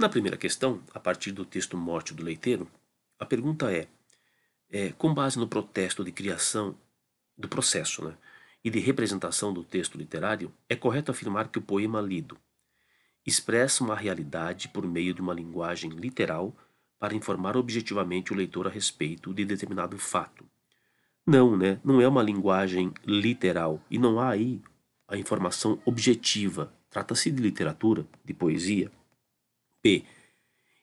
Na primeira questão, a partir do texto Morte do Leiteiro, a pergunta é, é com base no protesto de criação do processo né, e de representação do texto literário, é correto afirmar que o poema lido expressa uma realidade por meio de uma linguagem literal para informar objetivamente o leitor a respeito de determinado fato. Não, né? Não é uma linguagem literal e não há aí a informação objetiva. Trata-se de literatura, de poesia. P.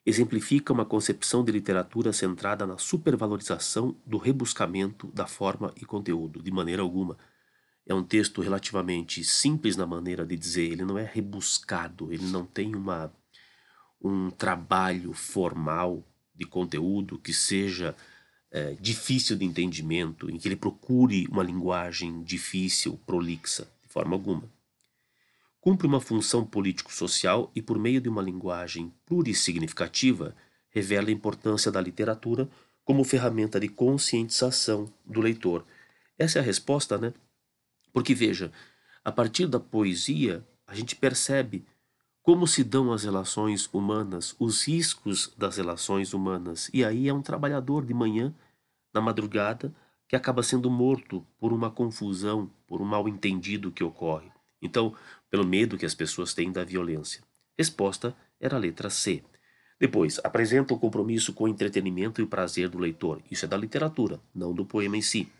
Exemplifica uma concepção de literatura centrada na supervalorização do rebuscamento da forma e conteúdo, de maneira alguma. É um texto relativamente simples na maneira de dizer, ele não é rebuscado, ele não tem uma, um trabalho formal de conteúdo que seja é, difícil de entendimento, em que ele procure uma linguagem difícil, prolixa, de forma alguma. Cumpre uma função político-social e, por meio de uma linguagem plurissignificativa, revela a importância da literatura como ferramenta de conscientização do leitor. Essa é a resposta, né? Porque veja, a partir da poesia, a gente percebe como se dão as relações humanas, os riscos das relações humanas. E aí é um trabalhador de manhã, na madrugada, que acaba sendo morto por uma confusão, por um mal-entendido que ocorre. Então, pelo medo que as pessoas têm da violência. Resposta era a letra C. Depois, apresenta o compromisso com o entretenimento e o prazer do leitor. Isso é da literatura, não do poema em si.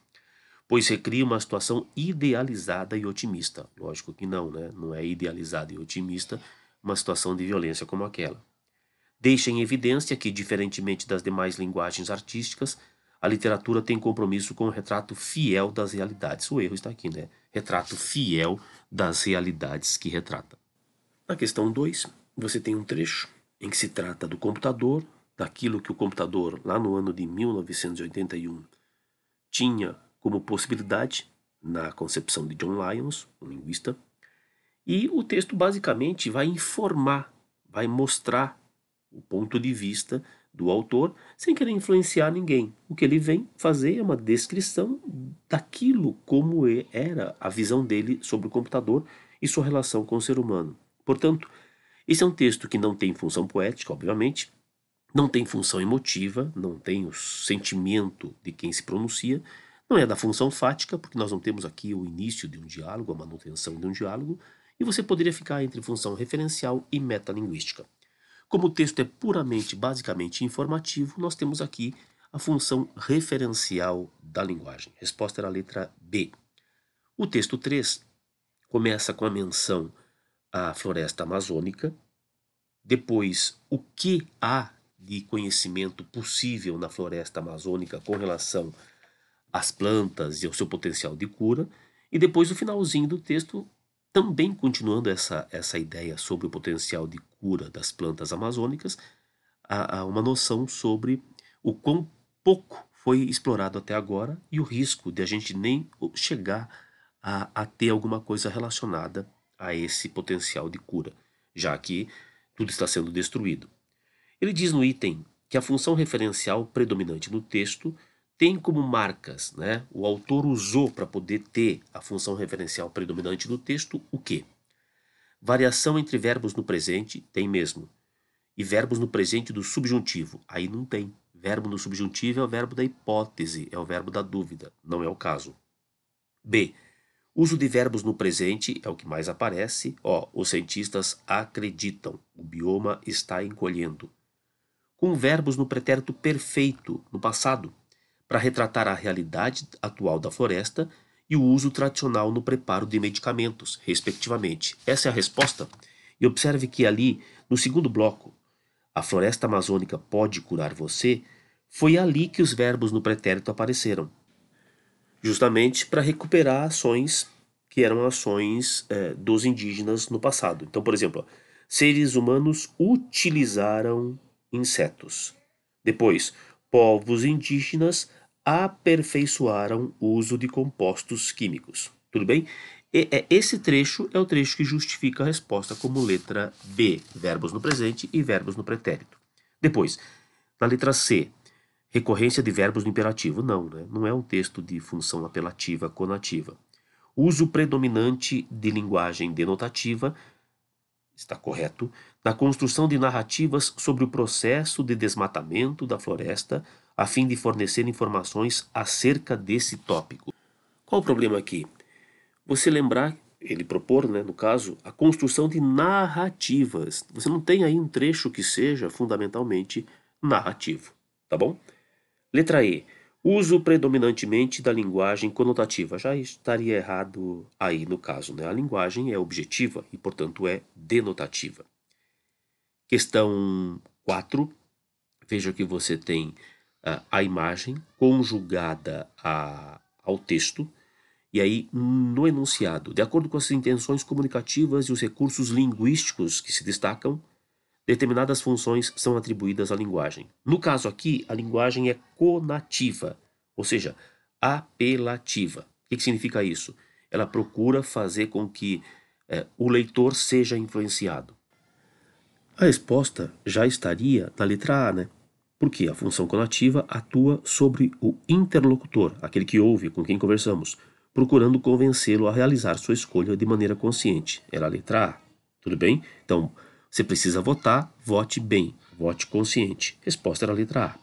Pois recria uma situação idealizada e otimista. Lógico que não, né? Não é idealizada e otimista, uma situação de violência como aquela. Deixa em evidência que, diferentemente das demais linguagens artísticas, a literatura tem compromisso com o retrato fiel das realidades. O erro está aqui, né? Retrato fiel das realidades que retrata. Na questão 2, você tem um trecho em que se trata do computador, daquilo que o computador, lá no ano de 1981, tinha como possibilidade, na concepção de John Lyons, um linguista, e o texto basicamente vai informar, vai mostrar o ponto de vista do autor sem querer influenciar ninguém. O que ele vem fazer é uma descrição daquilo como era a visão dele sobre o computador e sua relação com o ser humano. Portanto, esse é um texto que não tem função poética, obviamente, não tem função emotiva, não tem o sentimento de quem se pronuncia, não é da função fática, porque nós não temos aqui o início de um diálogo, a manutenção de um diálogo, e você poderia ficar entre função referencial e metalinguística. Como o texto é puramente, basicamente informativo, nós temos aqui a função referencial da linguagem. Resposta era a letra B. O texto 3 começa com a menção à floresta amazônica, depois o que há de conhecimento possível na floresta amazônica com relação às plantas e ao seu potencial de cura, e depois o finalzinho do texto também continuando essa, essa ideia sobre o potencial de cura das plantas amazônicas, há, há uma noção sobre o quão pouco foi explorado até agora e o risco de a gente nem chegar a, a ter alguma coisa relacionada a esse potencial de cura, já que tudo está sendo destruído. Ele diz no item que a função referencial predominante no texto tem como marcas, né? O autor usou para poder ter a função referencial predominante do texto o quê? Variação entre verbos no presente, tem mesmo. E verbos no presente do subjuntivo, aí não tem. Verbo no subjuntivo é o verbo da hipótese, é o verbo da dúvida, não é o caso. B. Uso de verbos no presente é o que mais aparece. Ó, os cientistas acreditam, o bioma está encolhendo. Com verbos no pretérito perfeito, no passado, para retratar a realidade atual da floresta e o uso tradicional no preparo de medicamentos, respectivamente. Essa é a resposta. E observe que ali, no segundo bloco, a floresta amazônica pode curar você, foi ali que os verbos no pretérito apareceram. Justamente para recuperar ações que eram ações é, dos indígenas no passado. Então, por exemplo, seres humanos utilizaram insetos. Depois, povos indígenas aperfeiçoaram o uso de compostos químicos. Tudo bem? É, esse trecho é o trecho que justifica a resposta como letra B, verbos no presente e verbos no pretérito. Depois, na letra C, recorrência de verbos no imperativo. Não, né? não é um texto de função apelativa conativa. Uso predominante de linguagem denotativa está correto, na construção de narrativas sobre o processo de desmatamento da floresta, a fim de fornecer informações acerca desse tópico. Qual o problema aqui? Você lembrar, ele propor, né, no caso, a construção de narrativas. Você não tem aí um trecho que seja fundamentalmente narrativo, tá bom? Letra E. Uso predominantemente da linguagem conotativa. Já estaria errado aí no caso, né? A linguagem é objetiva e, portanto, é denotativa. Questão 4. Veja que você tem a imagem conjugada a, ao texto. E aí, no enunciado, de acordo com as intenções comunicativas e os recursos linguísticos que se destacam, determinadas funções são atribuídas à linguagem. No caso aqui, a linguagem é conativa, ou seja, apelativa. O que, que significa isso? Ela procura fazer com que é, o leitor seja influenciado. A resposta já estaria na letra A, né? Porque a função conativa atua sobre o interlocutor, aquele que ouve, com quem conversamos, procurando convencê-lo a realizar sua escolha de maneira consciente. Era a letra A. Tudo bem? Então, você precisa votar, vote bem, vote consciente. Resposta era a letra A.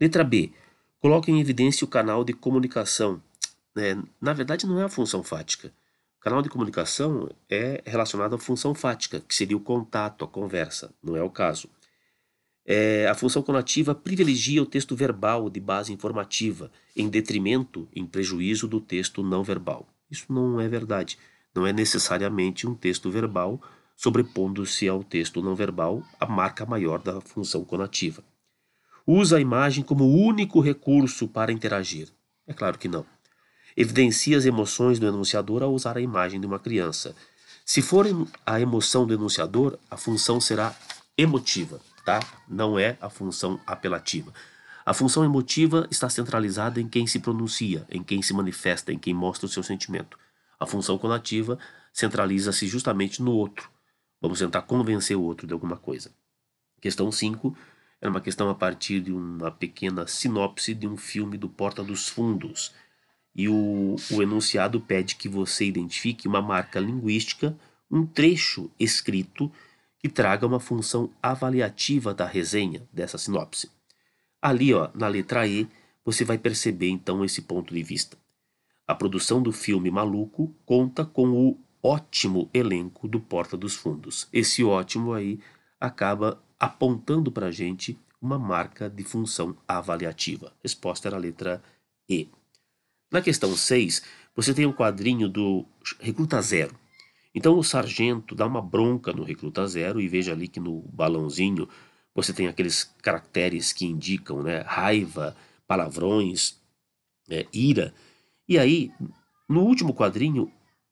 Letra B. Coloque em evidência o canal de comunicação. É, na verdade, não é a função fática. O canal de comunicação é relacionado à função fática, que seria o contato, a conversa. Não é o caso. É, a função conativa privilegia o texto verbal de base informativa, em detrimento, em prejuízo do texto não verbal. Isso não é verdade. Não é necessariamente um texto verbal sobrepondo-se ao texto não verbal a marca maior da função conativa. Usa a imagem como único recurso para interagir. É claro que não. Evidencia as emoções do enunciador ao usar a imagem de uma criança. Se for a emoção do enunciador, a função será emotiva, tá? Não é a função apelativa. A função emotiva está centralizada em quem se pronuncia, em quem se manifesta, em quem mostra o seu sentimento. A função conativa centraliza-se justamente no outro, Vamos tentar convencer o outro de alguma coisa. Questão 5 era uma questão a partir de uma pequena sinopse de um filme do Porta dos Fundos. E o, o enunciado pede que você identifique uma marca linguística, um trecho escrito que traga uma função avaliativa da resenha dessa sinopse. Ali, ó, na letra E, você vai perceber então esse ponto de vista. A produção do filme Maluco conta com o ótimo elenco do Porta dos Fundos. Esse ótimo aí acaba apontando para a gente uma marca de função avaliativa. Resposta era a letra E. Na questão 6, você tem um quadrinho do Recruta Zero. Então o sargento dá uma bronca no Recruta Zero e veja ali que no balãozinho você tem aqueles caracteres que indicam né, raiva, palavrões, é, ira. E aí, no último quadrinho,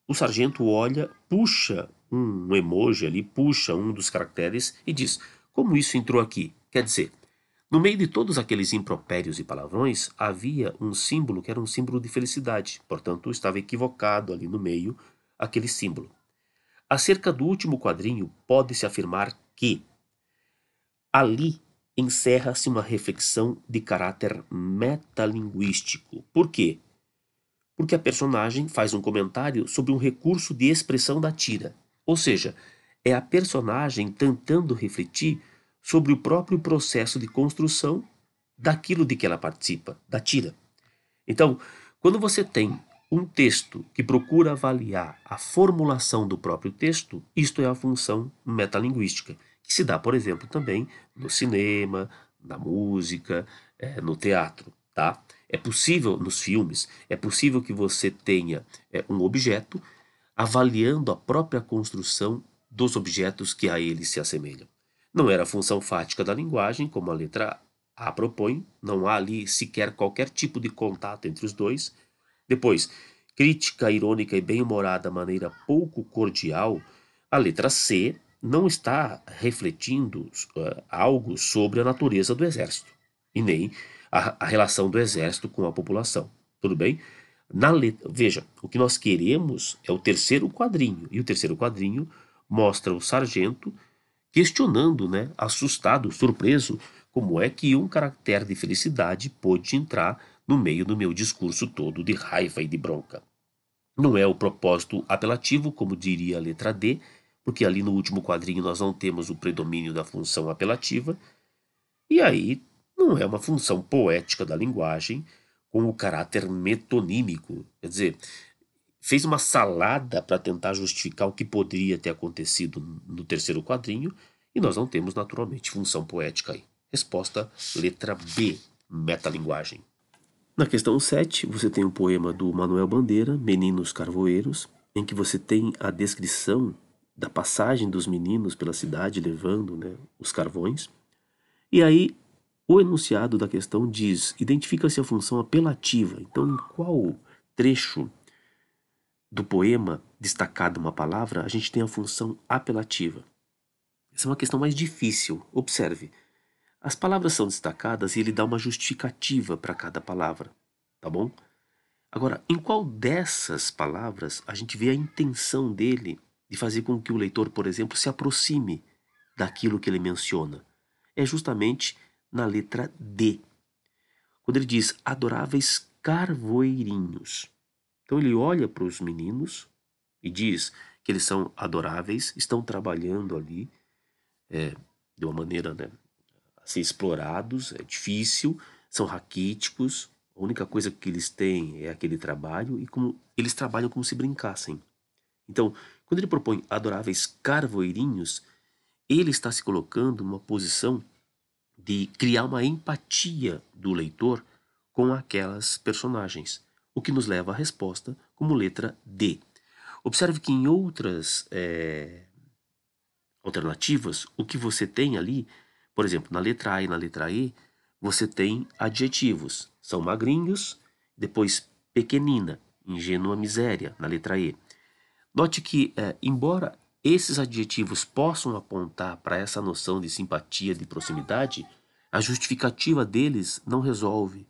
o sargento olha, puxa um emoji ali, puxa um dos caracteres e diz: Como isso entrou aqui? Quer dizer, no meio de todos aqueles impropérios e palavrões, havia um símbolo que era um símbolo de felicidade, portanto, estava equivocado ali no meio aquele símbolo. Acerca do último quadrinho, pode-se afirmar que ali encerra-se uma reflexão de caráter metalinguístico. Por quê? porque a personagem faz um comentário sobre um recurso de expressão da tira. Ou seja, é a personagem tentando refletir sobre o próprio processo de construção daquilo de que ela participa, da tira. Então, quando você tem um texto que procura avaliar a formulação do próprio texto, isto é a função metalinguística, que se dá, por exemplo, também no cinema, na música, é, no teatro, tá? É possível, nos filmes, é possível que você tenha é, um objeto avaliando a própria construção dos objetos que a ele se assemelham. Não era a função fática da linguagem, como a letra A propõe, não há ali sequer qualquer tipo de contato entre os dois. Depois, crítica irônica e bem-humorada maneira pouco cordial, a letra C não está refletindo uh, algo sobre a natureza do exército, e nem a, a relação do exército com a população. Tudo bem? Na letra, veja, o que nós queremos é o terceiro quadrinho, e o terceiro quadrinho mostra o sargento questionando, né, assustado, surpreso, como é que um caractere de felicidade pôde entrar no meio do meu discurso todo de raiva e de bronca. Não é o propósito apelativo, como diria a letra D, porque ali no último quadrinho nós não temos o predomínio da função apelativa, e aí não é uma função poética da linguagem com o caráter metonímico. Quer dizer, fez uma salada para tentar justificar o que poderia ter acontecido no terceiro quadrinho, e nós não temos naturalmente função poética aí. Resposta letra B, metalinguagem. Na questão 7, você tem o um poema do Manuel Bandeira, Meninos Carvoeiros, em que você tem a descrição da passagem dos meninos pela cidade levando né, os carvões. E aí o enunciado da questão diz: identifica-se a função apelativa. Então, em qual trecho do poema destacado uma palavra, a gente tem a função apelativa? Essa é uma questão mais difícil. Observe. As palavras são destacadas e ele dá uma justificativa para cada palavra, tá bom? Agora, em qual dessas palavras a gente vê a intenção dele de fazer com que o leitor, por exemplo, se aproxime daquilo que ele menciona. É justamente na letra D. Quando ele diz adoráveis carvoeirinhos. Então ele olha para os meninos e diz que eles são adoráveis, estão trabalhando ali é, de uma maneira né, assim, explorados, é difícil, são raquíticos, a única coisa que eles têm é aquele trabalho e como eles trabalham como se brincassem. Então, quando ele propõe adoráveis carvoeirinhos, ele está se colocando numa posição de criar uma empatia do leitor com aquelas personagens, o que nos leva à resposta como letra D. Observe que em outras é, alternativas, o que você tem ali, por exemplo, na letra A e na letra E, você tem adjetivos. São magrinhos, depois pequenina, ingênua miséria, na letra E. Note que, é, embora esses adjetivos possam apontar para essa noção de simpatia, de proximidade, a justificativa deles não resolve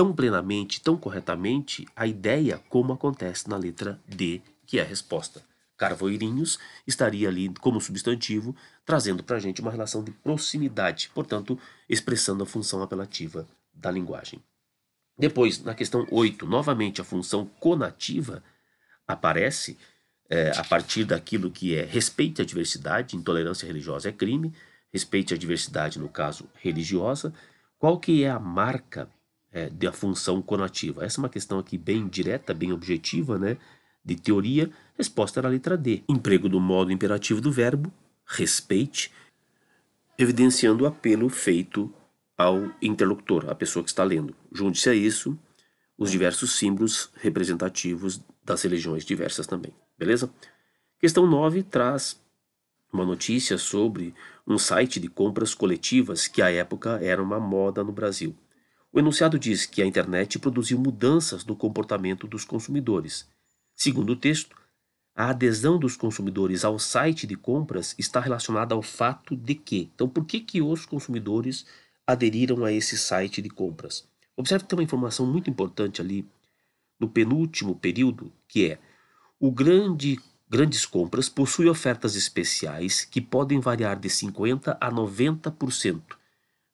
tão plenamente, tão corretamente a ideia como acontece na letra D, que é a resposta. Carvoeirinhos estaria ali como substantivo, trazendo para a gente uma relação de proximidade, portanto, expressando a função apelativa da linguagem. Depois, na questão 8, novamente a função conativa aparece é, a partir daquilo que é respeite a diversidade, intolerância religiosa é crime, respeite a diversidade, no caso religiosa. Qual que é a marca é, da função conativa? Essa é uma questão aqui bem direta, bem objetiva, né? de teoria. Resposta era a letra D. Emprego do modo imperativo do verbo, respeite, evidenciando o apelo feito ao interlocutor, à pessoa que está lendo. Junte-se a isso os diversos símbolos representativos das religiões diversas também. Beleza? Questão 9 traz uma notícia sobre um site de compras coletivas que à época era uma moda no Brasil. O enunciado diz que a internet produziu mudanças no comportamento dos consumidores. Segundo o texto, a adesão dos consumidores ao site de compras está relacionada ao fato de que. Então, por que, que os consumidores aderiram a esse site de compras? Observe que tem uma informação muito importante ali no penúltimo período, que é o grande Grandes Compras possui ofertas especiais que podem variar de 50 a 90%,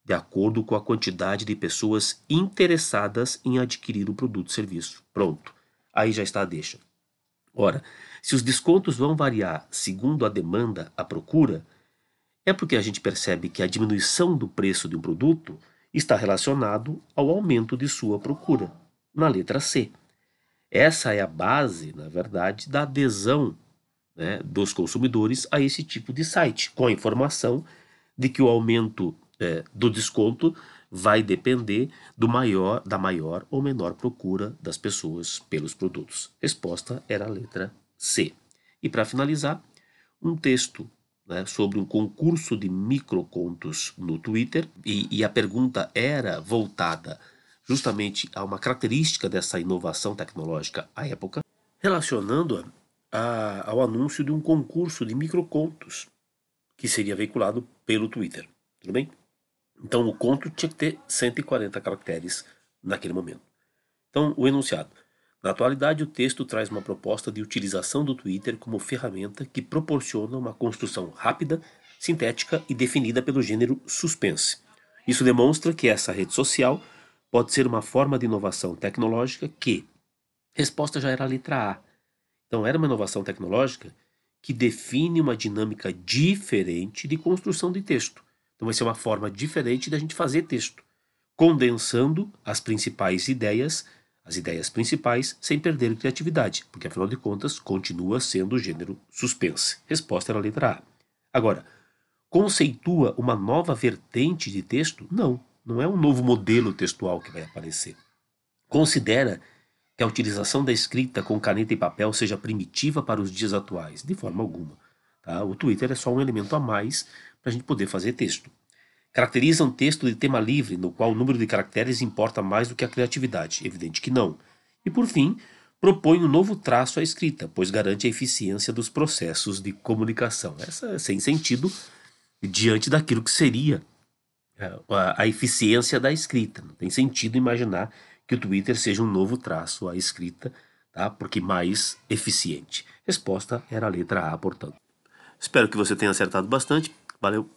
de acordo com a quantidade de pessoas interessadas em adquirir o produto ou serviço. Pronto. Aí já está a deixa. Ora, se os descontos vão variar segundo a demanda, a procura, é porque a gente percebe que a diminuição do preço de um produto está relacionado ao aumento de sua procura, na letra C. Essa é a base, na verdade, da adesão né, dos consumidores a esse tipo de site, com a informação de que o aumento é, do desconto vai depender do maior, da maior ou menor procura das pessoas pelos produtos. Resposta era a letra C. E para finalizar, um texto né, sobre um concurso de microcontos no Twitter, e, e a pergunta era voltada justamente a uma característica dessa inovação tecnológica à época, relacionando-a ao anúncio de um concurso de microcontos que seria veiculado pelo Twitter. Tudo bem? Então o conto tinha que ter 140 caracteres naquele momento. Então, o enunciado. Na atualidade, o texto traz uma proposta de utilização do Twitter como ferramenta que proporciona uma construção rápida, sintética e definida pelo gênero suspense. Isso demonstra que essa rede social pode ser uma forma de inovação tecnológica que. Resposta já era a letra A. Então, era uma inovação tecnológica que define uma dinâmica diferente de construção de texto. Então vai ser uma forma diferente da gente fazer texto, condensando as principais ideias, as ideias principais, sem perder criatividade, porque afinal de contas continua sendo o gênero suspense. Resposta era a letra A. Agora, conceitua uma nova vertente de texto? Não, não é um novo modelo textual que vai aparecer. Considera que a utilização da escrita com caneta e papel seja primitiva para os dias atuais, de forma alguma. Tá? O Twitter é só um elemento a mais para a gente poder fazer texto. Caracteriza um texto de tema livre, no qual o número de caracteres importa mais do que a criatividade? Evidente que não. E por fim, propõe um novo traço à escrita, pois garante a eficiência dos processos de comunicação. Essa é sem sentido diante daquilo que seria é, a, a eficiência da escrita. Não tem sentido imaginar que o Twitter seja um novo traço à escrita, tá? porque mais eficiente. Resposta era a letra A, portanto. Espero que você tenha acertado bastante. Valeu!